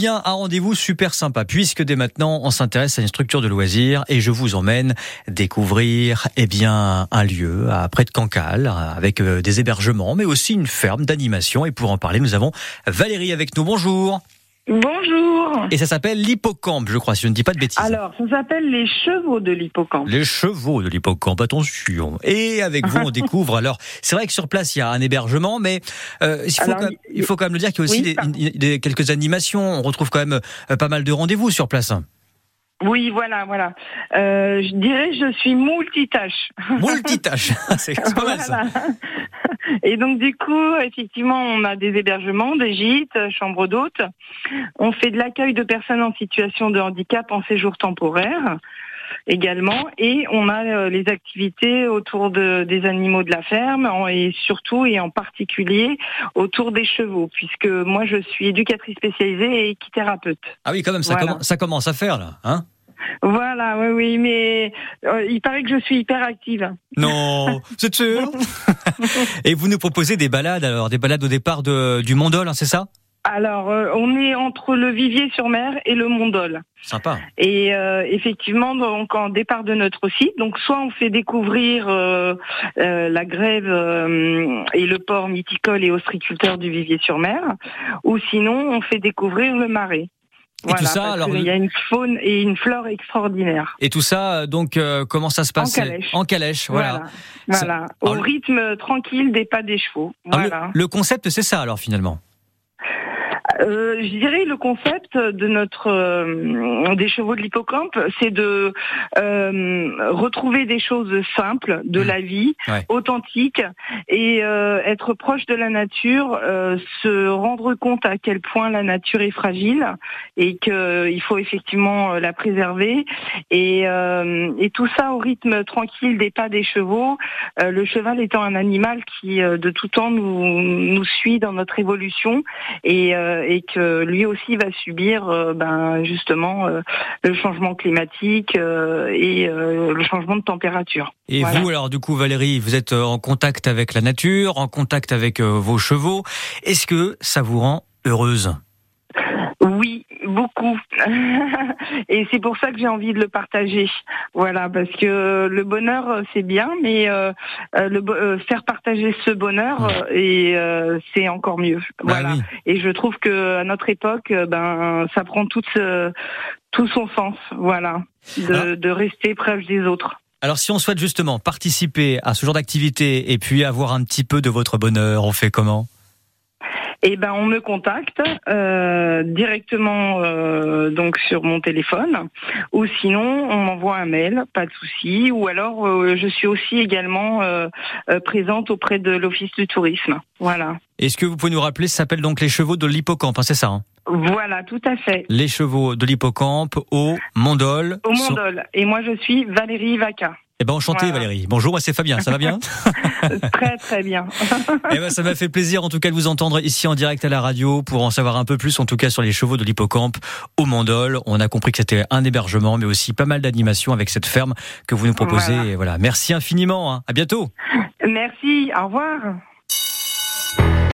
Bien, un rendez-vous super sympa puisque dès maintenant on s'intéresse à une structure de loisirs et je vous emmène découvrir eh bien un lieu à près de Cancale avec euh, des hébergements mais aussi une ferme d'animation et pour en parler nous avons Valérie avec nous. Bonjour. Bonjour. Et ça s'appelle l'hippocampe, je crois, si je ne dis pas de bêtises. Alors, ça s'appppelle les chevaux de l'hippocampe. Les chevaux de l'hippocampe, attention. Et avec vous, on découvre. Alors, c'est vrai que sur place, il y a un hébergement, mais euh, il, faut Alors, quand même, il- faut quand même le dire qu'il y a aussi Oui, des- quelques animations. On retrouve quand même euh, pas mal de rendez-vous sur place. Oui, voilà, voilà. Euh, je dirais je suis multitâche. Multitâche, c'est c'est pas mal ça. Et donc du coup, effectivement, on a des hébergements, des gîtes, euh, chambres d'hôtes. On fait de l'accueil de personnes en situation de handicap en séjour temporaire également, et on a euh, les activités autour de, des animaux de la ferme en- et surtout et en particulier autour des chevaux, puisque moi je suis éducatrice spécialisée et équithérapeute. Ah oui, quand même, ça, Voilà. ça commence à faire là, hein? Voilà, oui, oui, mais euh, il paraît que je suis hyper active. Non, c'est sûr. Et vous nous proposez des balades, alors des balades au départ de, du Mondol, hein, c'est ça? Alors, euh, on est entre le Vivier-sur-Mer et le Mont-Dol. Sympa. Et euh, effectivement, donc en départ de notre site, donc soit on fait découvrir euh, euh, la grève euh, et le port mythicole et ostriculteur du Vivier-sur-Mer, ou sinon on fait découvrir le marais. Et tout ça, alors, qu'il y a une faune et une flore extraordinaire. Et tout ça, euh, donc, euh, comment ça se passe? calèche. En calèche, voilà. Voilà, voilà. Au le- rythme tranquille des pas des chevaux. Le- Voilà. le, concept, c'est ça, alors, finalement? Euh, je dirais le concept de notre euh, des chevaux de l'hippocampe, c'est de euh, retrouver des choses simples de Mmh. la vie, Ouais. authentiques, et euh, être proche de la nature, euh, se rendre compte à quel point la nature est fragile et qu'il faut effectivement la préserver, et, euh, et tout ça au rythme tranquille des pas des chevaux. Euh, le cheval étant un animal qui euh, de tout temps nous nous suit dans notre évolution et, euh, et que lui aussi va subir euh, ben, justement euh, le changement climatique euh, et le changement de température. Et Voilà. vous, alors, du coup, Valérie, vous êtes en contact avec la nature, en contact avec vos chevaux. Est-ce que ça vous rend heureuse? Oui, beaucoup. et c'est pour ça que j'ai envie de le partager. Voilà, parce que le bonheur euh, c'est bien, mais euh, euh, le, euh, faire partager ce bonheur euh, et euh, c'est encore mieux. Bah Voilà. oui. Et je trouve que à notre époque, ben ça prend tout, son sens. Voilà, de, Ah. de rester proche des autres. Alors, si on souhaite justement participer à ce genre d'activité et puis avoir un petit peu de votre bonheur, on fait comment? Eh ben, on me contacte euh, directement euh, donc sur mon téléphone, ou sinon on m'envoie un mail, pas de souci. Ou alors euh, je suis aussi également présente auprès de l'office du tourisme. Voilà, Est-ce que vous pouvez nous rappeler, ça s'appelle donc les chevaux de l'hippocampe, hein, c'est ça hein? Voilà, tout à fait. Les chevaux de l'hippocampe au Mondol. Au Sont- Mondol. Et moi je suis Valérie Vaca. Eh ben enchanté Voilà. Valérie. Bonjour, moi c'est Fabien, ça va bien très très bien. Eh ben ça m'a fait plaisir en tout cas de vous entendre ici en direct à la radio pour en savoir un peu plus en tout cas sur les chevaux de l'hippocampe au Mondol. On a compris que c'était un hébergement mais aussi pas mal d'animations avec cette ferme que vous nous proposez. Voilà. Et voilà, merci infiniment. hein. À bientôt. Merci. Au revoir.